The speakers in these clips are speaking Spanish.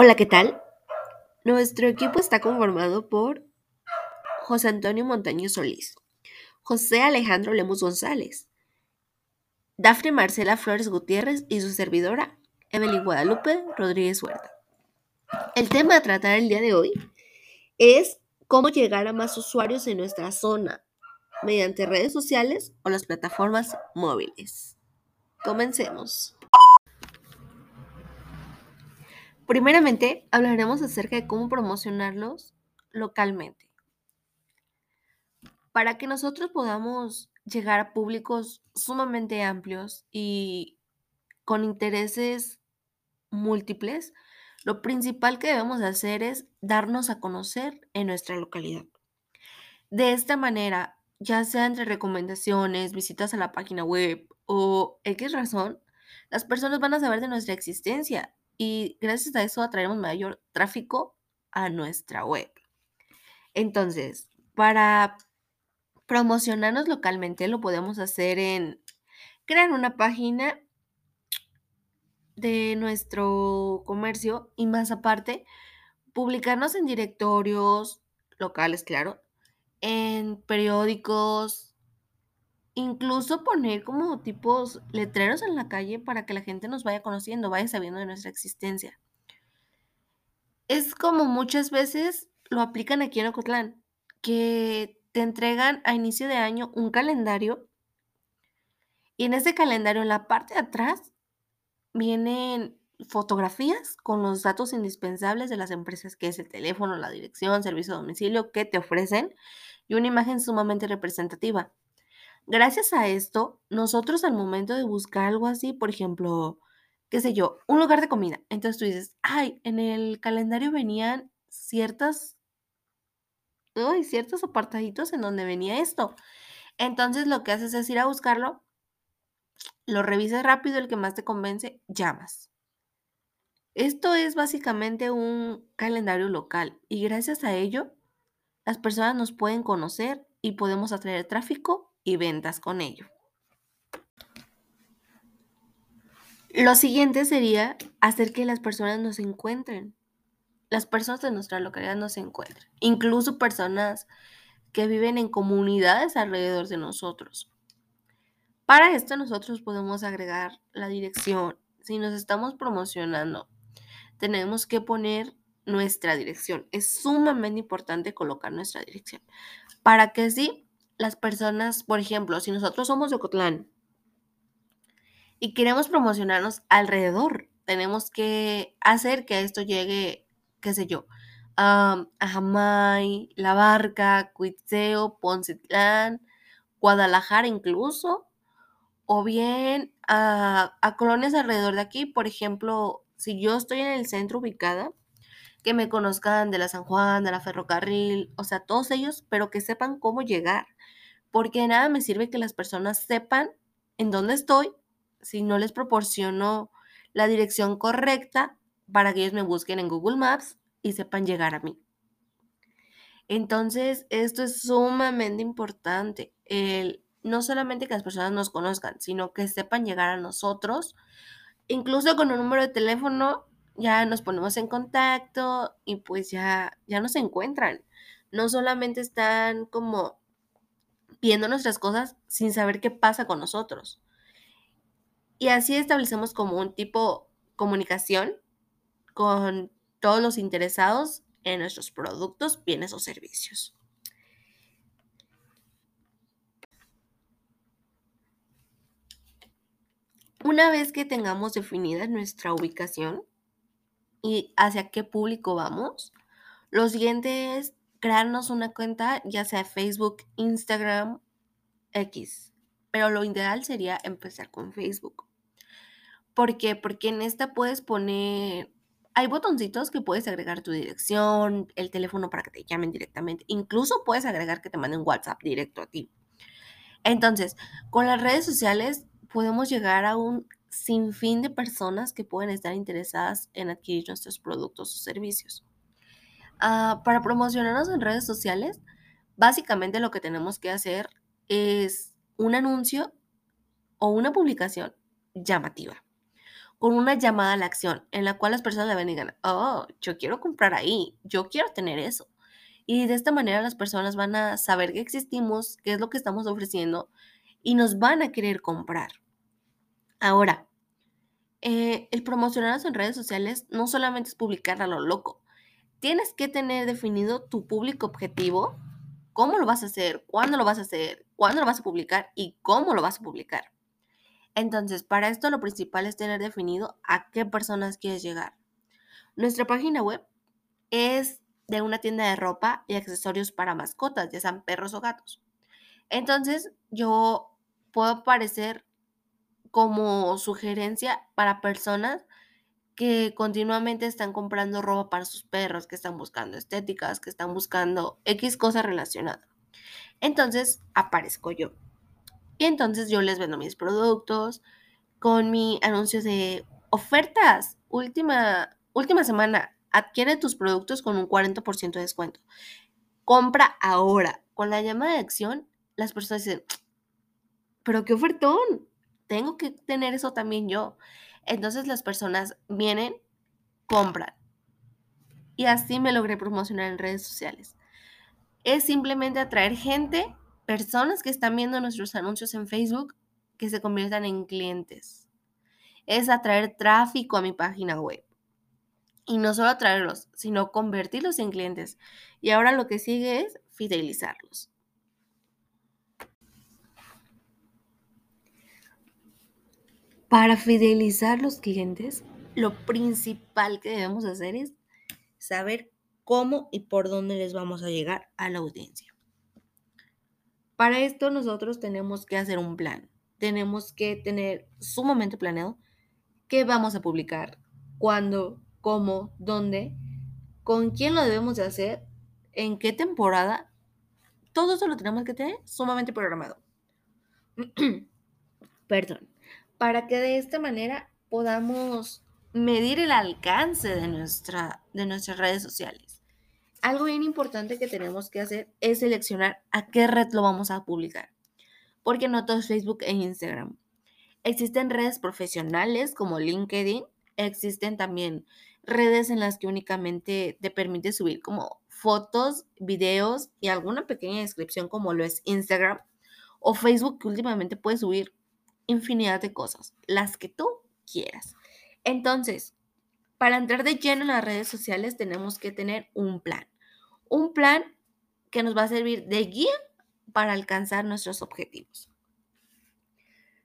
Hola, ¿qué tal? Nuestro equipo está conformado por José Antonio Montaño Solís, José Alejandro Lemos González, Dafne Marcela Flores Gutiérrez y su servidora, Evelyn Guadalupe Rodríguez Huerta. El tema a tratar el día de hoy es cómo llegar a más usuarios en nuestra zona mediante redes sociales o las plataformas móviles. Comencemos. Primeramente, hablaremos acerca de cómo promocionarlos localmente. Para que nosotros podamos llegar a públicos sumamente amplios y con intereses múltiples, lo principal que debemos hacer es darnos a conocer en nuestra localidad. De esta manera, ya sea entre recomendaciones, visitas a la página web o X razón, las personas van a saber de nuestra existencia y gracias a eso atraeremos mayor tráfico a nuestra web. Entonces, para promocionarnos localmente lo podemos hacer en crear una página de nuestro comercio y más aparte, publicarnos en directorios locales, claro, en periódicos, Incluso poner como tipos letreros en la calle para que la gente nos vaya conociendo, vaya sabiendo de nuestra existencia. Es como muchas veces lo aplican aquí en Ocotlán, que te entregan a inicio de año un calendario y en ese calendario en la parte de atrás vienen fotografías con los datos indispensables de las empresas, que es el teléfono, la dirección, servicio de domicilio que te ofrecen y una imagen sumamente representativa. Gracias a esto, nosotros al momento de buscar algo así, por ejemplo, qué sé yo, un lugar de comida, entonces tú dices, ay, en el calendario venían ciertas, uy, ciertos apartaditos en donde venía esto. Entonces lo que haces es ir a buscarlo, lo revisas rápido, el que más te convence, llamas. Esto es básicamente un calendario local y gracias a ello las personas nos pueden conocer y podemos atraer tráfico y ventas con ello. Lo siguiente sería hacer que las personas nos encuentren. Las personas de nuestra localidad nos encuentren. Incluso personas que viven en comunidades alrededor de nosotros. Para esto nosotros podemos agregar la dirección. Si nos estamos promocionando, tenemos que poner nuestra dirección. Es sumamente importante colocar nuestra dirección para que así las personas, por ejemplo, si nosotros somos de Ocotlán y queremos promocionarnos alrededor, tenemos que hacer que esto llegue, qué sé yo, a Jamay, La Barca, Cuitzeo, Poncitlán, Guadalajara incluso, o bien a, a colonias alrededor de aquí, por ejemplo, si yo estoy en el centro ubicada, que me conozcan de la San Juan, de la Ferrocarril, o sea, todos ellos, pero que sepan cómo llegar porque nada me sirve que las personas sepan en dónde estoy si no les proporciono la dirección correcta para que ellos me busquen en Google Maps y sepan llegar a mí. Entonces, esto es sumamente importante, no solamente que las personas nos conozcan, sino que sepan llegar a nosotros, incluso con un número de teléfono ya nos ponemos en contacto y pues ya, ya nos encuentran. No solamente están como viendo nuestras cosas sin saber qué pasa con nosotros. Y así establecemos como un tipo comunicación con todos los interesados en nuestros productos, bienes o servicios. Una vez que tengamos definida nuestra ubicación y hacia qué público vamos, lo siguiente es crearnos una cuenta, ya sea Facebook, Instagram, X. Pero lo ideal sería empezar con Facebook. ¿Por qué? Porque en esta puedes poner, hay botoncitos que puedes agregar tu dirección, el teléfono para que te llamen directamente. Incluso puedes agregar que te manden WhatsApp directo a ti. Entonces, con las redes sociales podemos llegar a un sinfín de personas que pueden estar interesadas en adquirir nuestros productos o servicios. Ah, para promocionarnos en redes sociales, básicamente lo que tenemos que hacer es un anuncio o una publicación llamativa. con una llamada a la acción en la cual las personas la ven y digan, oh, yo quiero comprar ahí, yo quiero tener eso. Y de esta manera las personas van a saber que existimos, qué es lo que estamos ofreciendo y nos van a querer comprar. Ahora, eh, el promocionarnos en redes sociales no solamente es publicar a lo loco. Tienes que tener definido tu público objetivo, cómo lo vas a hacer, cuándo lo vas a hacer, cuándo lo vas a publicar y cómo lo vas a publicar. Entonces, para esto lo principal es tener definido a qué personas quieres llegar. Nuestra página web es de una tienda de ropa y accesorios para mascotas, ya sean perros o gatos. Entonces, yo puedo aparecer como sugerencia para personas que continuamente están comprando ropa para sus perros, que están buscando estéticas, que están buscando X cosa relacionada. Entonces aparezco yo. Y entonces yo les vendo mis productos con mi anuncio de ofertas. Última, última semana, adquiere tus productos con un 40% de descuento. Compra ahora. Con la llamada de acción, las personas dicen, pero qué ofertón, tengo que tener eso también yo. Entonces las personas vienen, compran. Y así me logré promocionar en redes sociales. Es simplemente atraer gente, personas que están viendo nuestros anuncios en Facebook, que se conviertan en clientes. Es atraer tráfico a mi página web. Y no solo atraerlos, sino convertirlos en clientes. Y ahora lo que sigue es fidelizarlos. Para fidelizar los clientes, lo principal que debemos hacer es saber cómo y por dónde les vamos a llegar a la audiencia. Para esto nosotros tenemos que hacer un plan. Tenemos que tener sumamente planeado qué vamos a publicar, cuándo, cómo, dónde, con quién lo debemos de hacer, en qué temporada. Todo eso lo tenemos que tener sumamente programado. Perdón para que de esta manera podamos medir el alcance de, nuestra, de nuestras redes sociales. Algo bien importante que tenemos que hacer es seleccionar a qué red lo vamos a publicar, porque no todo es Facebook e Instagram. Existen redes profesionales como LinkedIn, existen también redes en las que únicamente te permite subir como fotos, videos y alguna pequeña descripción como lo es Instagram o Facebook que últimamente puedes subir infinidad de cosas, las que tú quieras. Entonces, para entrar de lleno en las redes sociales tenemos que tener un plan. Un plan que nos va a servir de guía para alcanzar nuestros objetivos.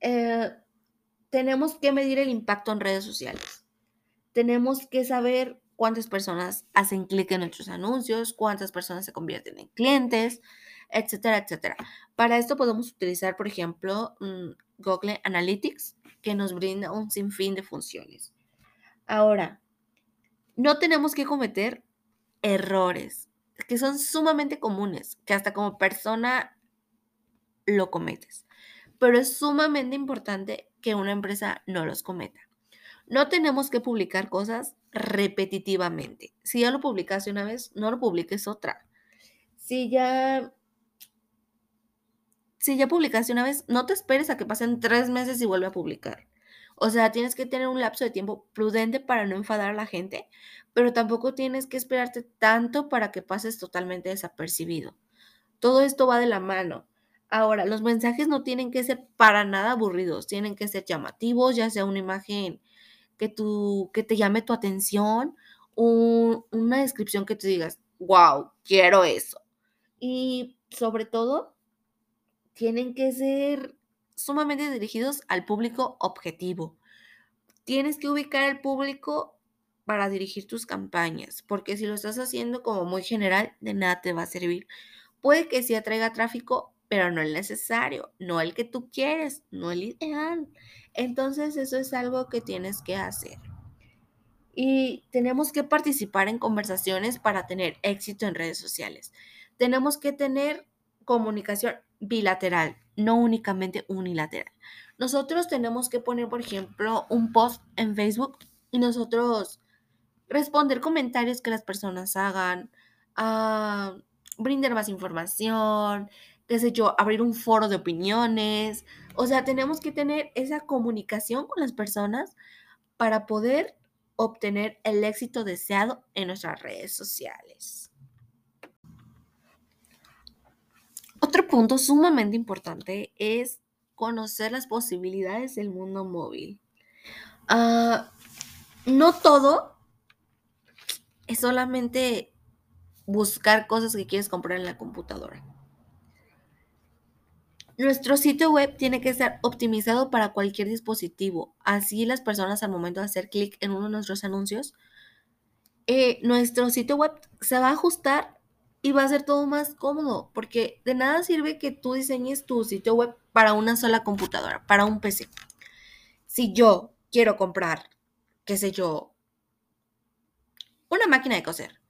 Eh, tenemos que medir el impacto en redes sociales. Tenemos que saber cuántas personas hacen clic en nuestros anuncios, cuántas personas se convierten en clientes, etcétera, etcétera. Para esto podemos utilizar, por ejemplo, mm, Google Analytics, que nos brinda un sinfín de funciones. Ahora, no tenemos que cometer errores que son sumamente comunes, que hasta como persona lo cometes. Pero es sumamente importante que una empresa no los cometa. No tenemos que publicar cosas repetitivamente. Si ya lo publicaste una vez, no lo publiques otra. Si ya si ya publicaste una vez, no te esperes a que pasen tres meses y vuelve a publicar. O sea, tienes que tener un lapso de tiempo prudente para no enfadar a la gente, pero tampoco tienes que esperarte tanto para que pases totalmente desapercibido. Todo esto va de la mano. Ahora, los mensajes no tienen que ser para nada aburridos, tienen que ser llamativos, ya sea una imagen que, tú, que te llame tu atención, una descripción que te digas, wow, quiero eso. Y sobre todo, tienen que ser sumamente dirigidos al público objetivo. Tienes que ubicar al público para dirigir tus campañas, porque si lo estás haciendo como muy general, de nada te va a servir. Puede que sí atraiga tráfico, pero no el necesario, no el que tú quieres, no el ideal. Entonces eso es algo que tienes que hacer. Y tenemos que participar en conversaciones para tener éxito en redes sociales. Tenemos que tener comunicación bilateral, no únicamente unilateral. Nosotros tenemos que poner, por ejemplo, un post en Facebook y nosotros responder comentarios que las personas hagan, uh, brindar más información, qué sé yo, abrir un foro de opiniones. O sea, tenemos que tener esa comunicación con las personas para poder obtener el éxito deseado en nuestras redes sociales. Otro punto sumamente importante es conocer las posibilidades del mundo móvil. Ah, no todo es solamente buscar cosas que quieres comprar en la computadora. Nuestro sitio web tiene que estar optimizado para cualquier dispositivo. Así las personas al momento de hacer clic en uno de nuestros anuncios, eh, nuestro sitio web se va a ajustar y va a ser todo más cómodo, porque de nada sirve que tú diseñes tu sitio web para una sola computadora, para un PC. Si yo quiero comprar, qué sé yo, una máquina de coser,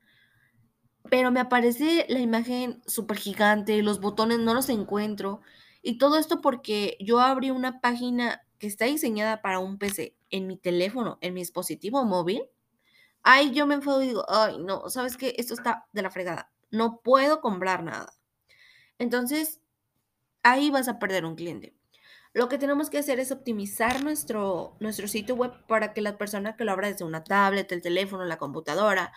pero me aparece la imagen súper gigante, los botones no los encuentro, y todo esto porque yo abrí una página que está diseñada para un PC en mi teléfono, en mi dispositivo móvil. Ahí yo me enfado y digo, ay, no, ¿sabes qué? Esto está de la fregada. No puedo comprar nada. Entonces, ahí vas a perder un cliente. Lo que tenemos que hacer es optimizar nuestro, nuestro sitio web para que la persona que lo abra desde una tablet, el teléfono, la computadora,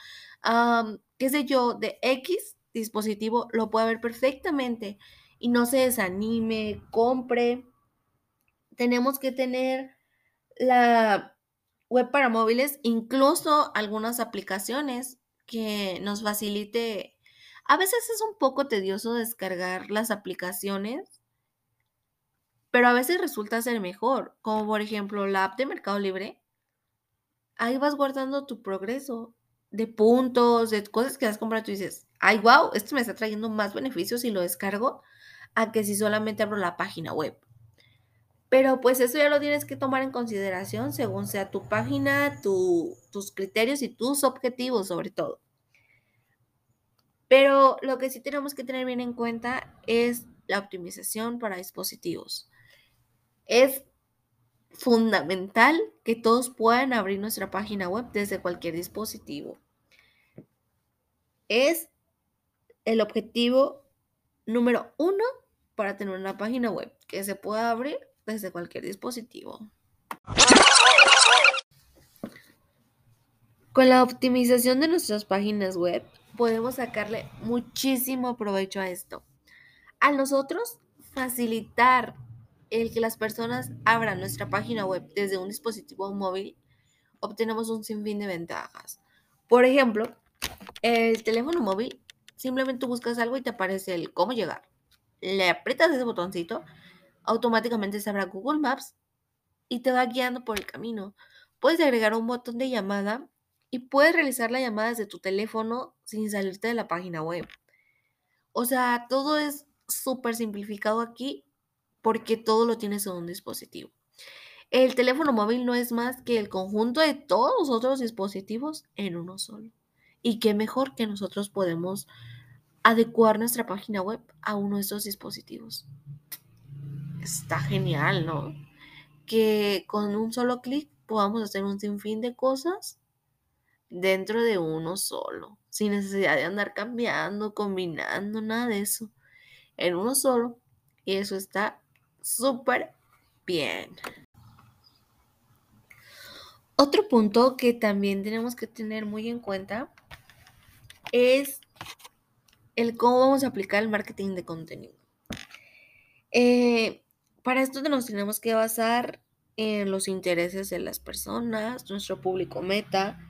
qué sé yo, de X dispositivo, lo pueda ver perfectamente y no se desanime, compre. Tenemos que tener la web para móviles, incluso algunas aplicaciones que nos facilite. A veces es un poco tedioso descargar las aplicaciones, pero a veces resulta ser mejor, como por ejemplo la app de Mercado Libre. Ahí vas guardando tu progreso de puntos, de cosas que has comprado, tú dices, ay, wow, esto me está trayendo más beneficios si lo descargo a que si solamente abro la página web. Pero pues eso ya lo tienes que tomar en consideración según sea tu página, tus criterios y tus objetivos sobre todo. Pero lo que sí tenemos que tener bien en cuenta es la optimización para dispositivos. Es fundamental que todos puedan abrir nuestra página web desde cualquier dispositivo. Es el objetivo número uno para tener una página web que se pueda abrir desde cualquier dispositivo. Con la optimización de nuestras páginas web podemos sacarle muchísimo provecho a esto. A nosotros facilitar el que las personas abran nuestra página web desde un dispositivo móvil, obtenemos un sinfín de ventajas. Por ejemplo, el teléfono móvil, simplemente buscas algo y te aparece el cómo llegar, le aprietas ese botoncito, automáticamente se abra Google Maps y te va guiando por el camino. Puedes agregar un botón de llamada y puedes realizar la llamada desde tu teléfono sin salirte de la página web. O sea, todo es súper simplificado aquí porque todo lo tienes en un dispositivo. El teléfono móvil no es más que el conjunto de todos los otros dispositivos en uno solo. Y qué mejor que nosotros podemos adecuar nuestra página web a uno de estos dispositivos. Está genial, ¿no? Que con un solo clic podamos hacer un sinfín de cosas dentro de uno solo, sin necesidad de andar cambiando, combinando, nada de eso. En uno solo. Y eso está súper bien. Otro punto que también tenemos que tener muy en cuenta es el cómo vamos a aplicar el marketing de contenido. Eh, para esto nos tenemos que basar en los intereses de las personas, nuestro público meta.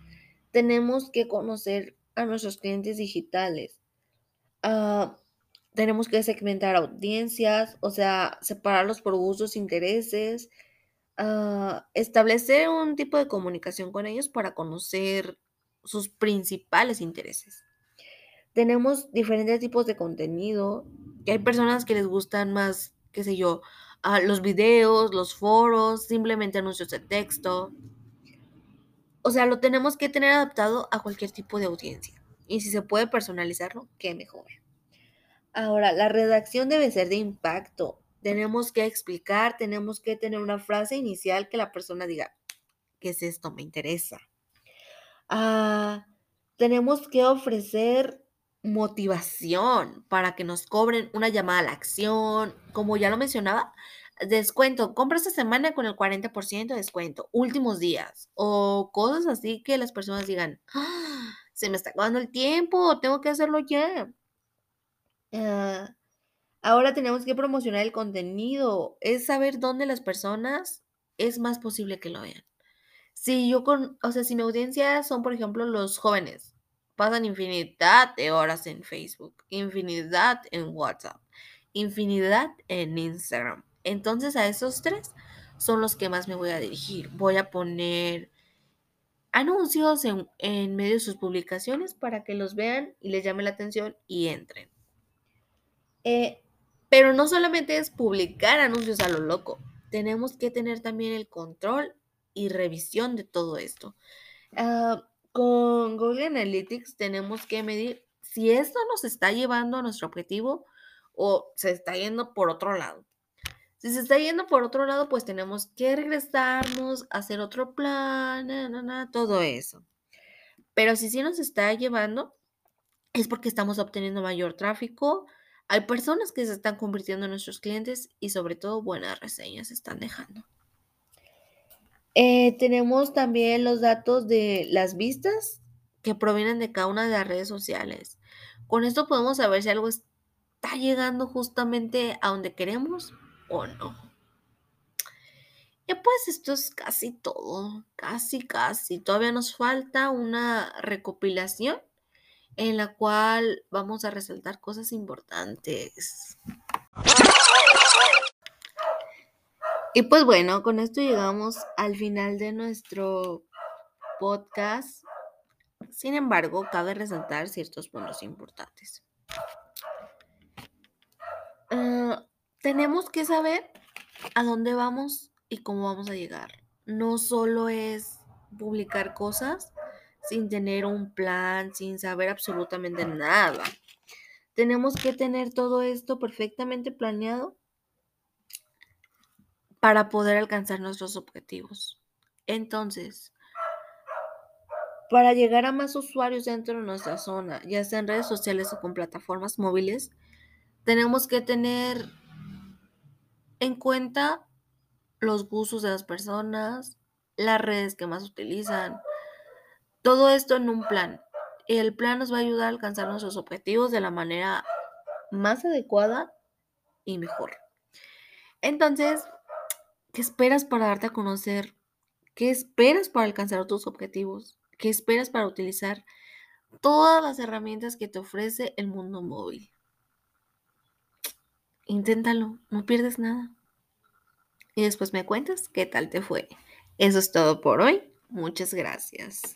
Tenemos que conocer a nuestros clientes digitales. Ah, tenemos que segmentar audiencias, o sea, separarlos por gustos, intereses, ah, establecer un tipo de comunicación con ellos para conocer sus principales intereses tenemos diferentes tipos de contenido. Hay personas que les gustan más, qué sé yo, ah, los videos, los foros, simplemente anuncios de texto. O sea, lo tenemos que tener adaptado a cualquier tipo de audiencia. Y si se puede personalizarlo, qué mejor. Ahora, la redacción debe ser de impacto. Tenemos que explicar, tenemos que tener una frase inicial que la persona diga, ¿qué es esto? Me interesa. Ah, tenemos que ofrecer motivación para que nos cobren una llamada a la acción. Como ya lo mencionaba, descuento, compra esta semana con el 40% de descuento, últimos días, o cosas así que las personas digan, ¡Ah! se me está acabando el tiempo, tengo que hacerlo ya. Ah, ahora tenemos que promocionar el contenido, es saber dónde las personas es más posible que lo vean. Si yo con, o sea, si mi audiencia son, por ejemplo, los jóvenes, pasan infinidad de horas en Facebook, infinidad en WhatsApp, infinidad en Instagram. Entonces a esos tres son los que más me voy a dirigir. Voy a poner anuncios en, en medio de sus publicaciones para que los vean y les llame la atención y entren. Eh, pero no solamente es publicar anuncios a lo loco, tenemos que tener también el control y revisión de todo esto. Ah, con Google Analytics tenemos que medir si esto nos está llevando a nuestro objetivo o se está yendo por otro lado. Si se está yendo por otro lado, pues tenemos que regresarnos, hacer otro plan, todo eso. Pero si sí nos está llevando, es porque estamos obteniendo mayor tráfico. Hay personas que se están convirtiendo en nuestros clientes y sobre todo buenas reseñas están dejando. Eh, tenemos también los datos de las vistas que provienen de cada una de las redes sociales. Con esto podemos saber si algo está llegando justamente a donde queremos o no. Y pues esto es casi todo, casi, casi. Todavía nos falta una recopilación en la cual vamos a resaltar cosas importantes. Y pues bueno, con esto llegamos al final de nuestro podcast. Sin embargo, cabe resaltar ciertos puntos importantes. Ah, tenemos que saber a dónde vamos y cómo vamos a llegar. No solo es publicar cosas sin tener un plan, sin saber absolutamente nada. Tenemos que tener todo esto perfectamente planeado para poder alcanzar nuestros objetivos. Entonces, para llegar a más usuarios dentro de nuestra zona, ya sea en redes sociales o con plataformas móviles, tenemos que tener en cuenta los gustos de las personas, las redes que más utilizan, todo esto en un plan. El plan nos va a ayudar a alcanzar nuestros objetivos de la manera más adecuada y mejor. Entonces, ¿qué esperas para darte a conocer? ¿Qué esperas para alcanzar tus objetivos? ¿Qué esperas para utilizar todas las herramientas que te ofrece el mundo móvil? Inténtalo, no pierdes nada. Y después me cuentas qué tal te fue. Eso es todo por hoy. Muchas gracias.